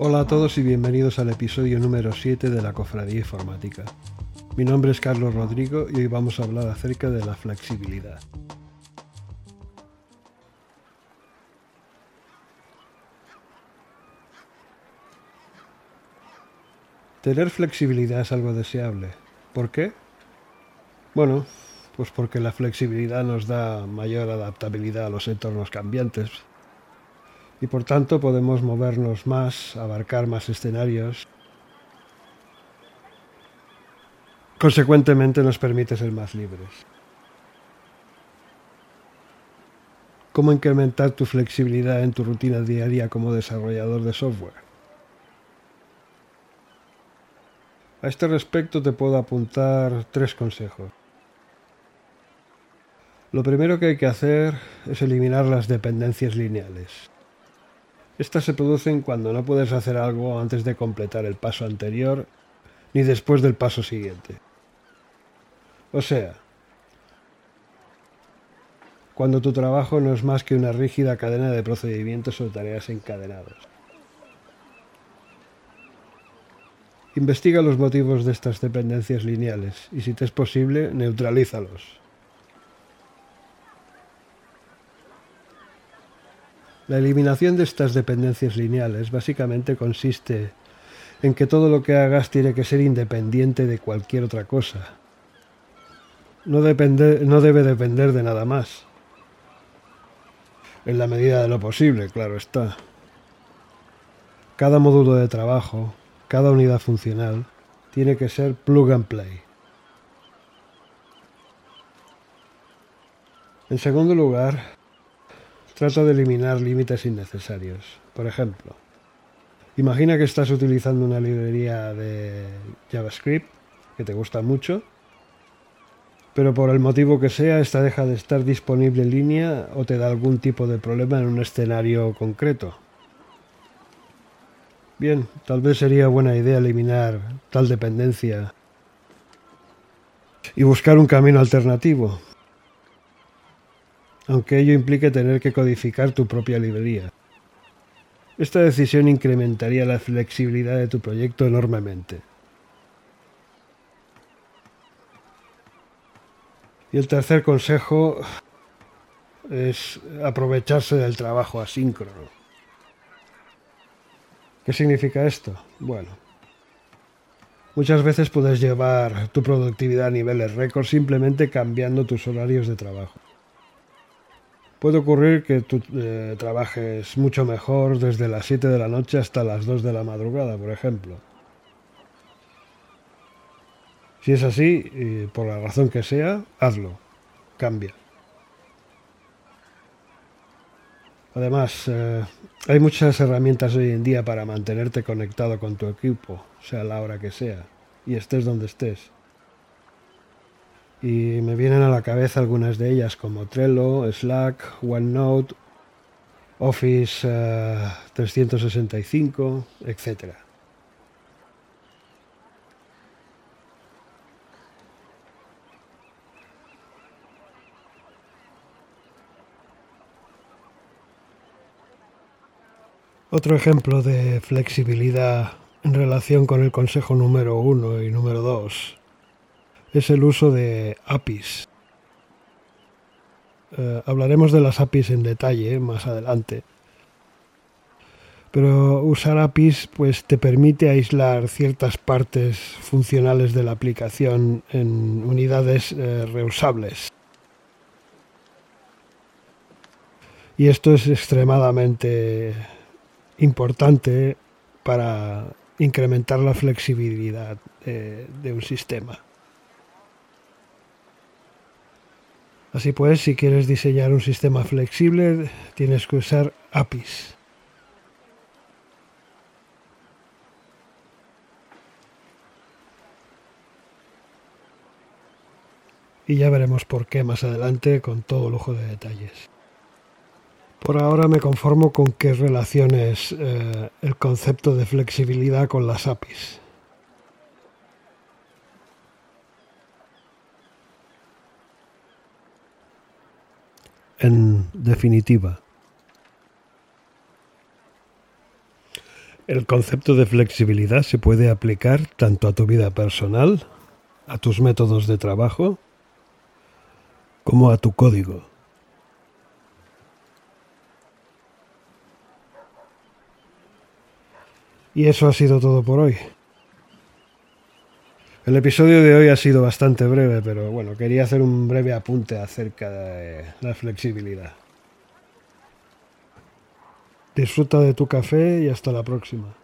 Hola a todos y bienvenidos al episodio número 7 de la Cofradía Informática. Mi nombre es Carlos Rodrigo y hoy vamos a hablar acerca de la flexibilidad. Tener flexibilidad es algo deseable. ¿Por qué? Bueno, pues porque la flexibilidad nos da mayor adaptabilidad a los entornos cambiantes, y por tanto podemos movernos más, abarcar más escenarios. Consecuentemente nos permite ser más libres. ¿Cómo incrementar tu flexibilidad en tu rutina diaria como desarrollador de software? A este respecto te puedo apuntar tres consejos. Lo primero que hay que hacer es eliminar las dependencias lineales. Estas se producen cuando no puedes hacer algo antes de completar el paso anterior ni después del paso siguiente. O sea, cuando tu trabajo no es más que una rígida cadena de procedimientos o tareas encadenados. Investiga los motivos de estas dependencias lineales y si te es posible, neutralízalos. La eliminación de estas dependencias lineales básicamente consiste en que todo lo que hagas tiene que ser independiente de cualquier otra cosa. No, debe depender de nada más. En la medida de lo posible, claro está. Cada módulo de trabajo, cada unidad funcional, tiene que ser plug and play. En segundo lugar, Trata de eliminar límites innecesarios. Por ejemplo, imagina que estás utilizando una librería de JavaScript que te gusta mucho, pero por el motivo que sea, esta deja de estar disponible en línea o te da algún tipo de problema en un escenario concreto. Bien, tal vez sería buena idea eliminar tal dependencia y buscar un camino alternativo aunque ello implique tener que codificar tu propia librería. Esta decisión incrementaría la flexibilidad de tu proyecto enormemente. Y el tercer consejo es aprovecharse del trabajo asíncrono. ¿Qué significa esto? Bueno, muchas veces puedes llevar tu productividad a niveles récord simplemente cambiando tus horarios de trabajo. Puede ocurrir que tú eh, trabajes mucho mejor desde las 7 de la noche hasta las 2 de la madrugada, por ejemplo. Si es así, por la razón que sea, hazlo. Cambia. Además, eh, hay muchas herramientas hoy en día para mantenerte conectado con tu equipo, sea la hora que sea, y estés donde estés y me vienen a la cabeza algunas de ellas como Trello, Slack, OneNote, Office 365, eh, etc. Otro ejemplo de flexibilidad en relación con el consejo número uno y número dos es el uso de APIs. Eh, hablaremos de las APIs en detalle más adelante. Pero usar APIs pues te permite aislar ciertas partes funcionales de la aplicación en unidades eh, reusables. Y esto es extremadamente importante para incrementar la flexibilidad de un sistema. Así pues, si quieres diseñar un sistema flexible, tienes que usar APIs. Y ya veremos por qué más adelante con todo lujo de detalles. Por ahora me conformo con que relaciones eh, el concepto de flexibilidad con las APIs. En definitiva, El concepto de flexibilidad se puede aplicar tanto a tu vida personal, a tus métodos de trabajo, como a tu código. Y eso ha sido todo por hoy. El episodio de hoy ha sido bastante breve, pero bueno, quería hacer un breve apunte acerca de la flexibilidad. Disfruta de tu café y hasta la próxima.